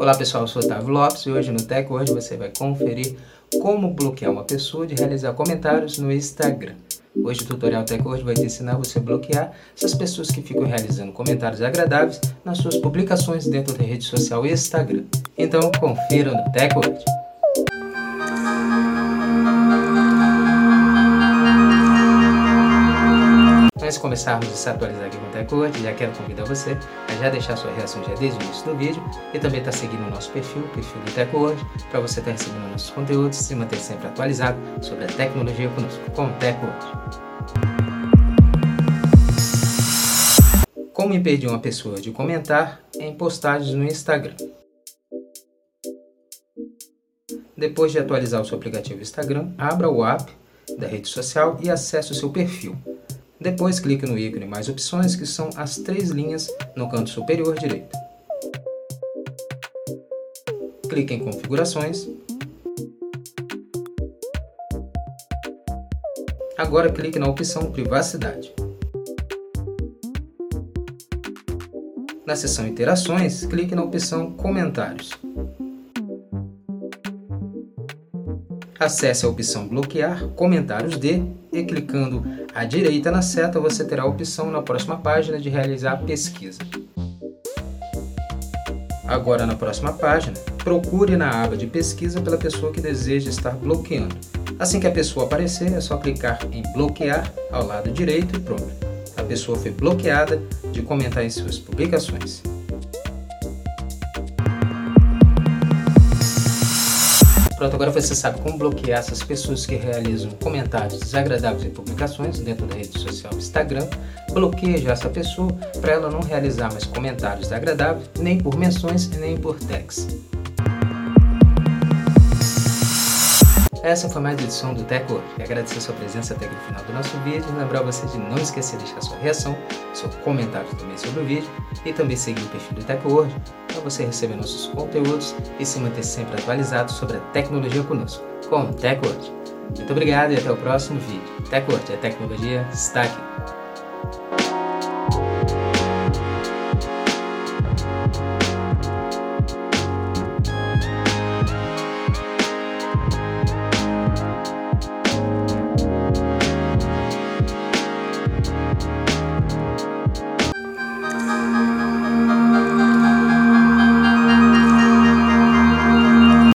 Olá pessoal, eu sou Otávio Lopes e hoje no Tech Word você vai conferir como bloquear uma pessoa de realizar comentários no Instagram. Hoje o tutorial Tech Word vai te ensinar você a bloquear essas pessoas que ficam realizando comentários agradáveis nas suas publicações dentro da rede social Instagram. Então confira no Tech Word. Começarmos a se atualizar aqui com o TechWord, já quero convidar você a já deixar sua reação já desde o início do vídeo e também estar tá seguindo o nosso perfil, o perfil do TechWord, para você estar tá recebendo nossos conteúdos e se manter sempre atualizado sobre a tecnologia conosco, com o TechWord. Como impedir uma pessoa de comentar em postagens no Instagram? Depois de atualizar o seu aplicativo Instagram, abra o app da rede social e acesse o seu perfil. Depois clique no ícone Mais opções, que são as três linhas no canto superior direito. Clique em Configurações. Agora clique na opção Privacidade. Na seção Interações, clique na opção Comentários. Acesse a opção Bloquear Comentários de e clicando à direita na seta você terá a opção na próxima página de realizar a pesquisa. Agora na próxima página, procure na aba de pesquisa pela pessoa que deseja estar bloqueando. Assim que a pessoa aparecer, é só clicar em bloquear ao lado direito e pronto. A pessoa foi bloqueada de comentar em suas publicações. Pronto, agora você sabe como bloquear essas pessoas que realizam comentários desagradáveis em publicações dentro da rede social Instagram. Bloqueie já essa pessoa para ela não realizar mais comentários desagradáveis, nem por menções nem por tags. Essa foi mais uma edição do Teco. Agradecer sua presença até aqui no final do nosso vídeo. Lembrar você de não esquecer de deixar sua reação, seu comentário também sobre o vídeo e também seguir o perfil do TechWord para você receber nossos conteúdos e se manter sempre atualizado sobre a tecnologia conosco, com o TechWord. Muito obrigado e até o próximo vídeo. TechWord, a tecnologia está aqui.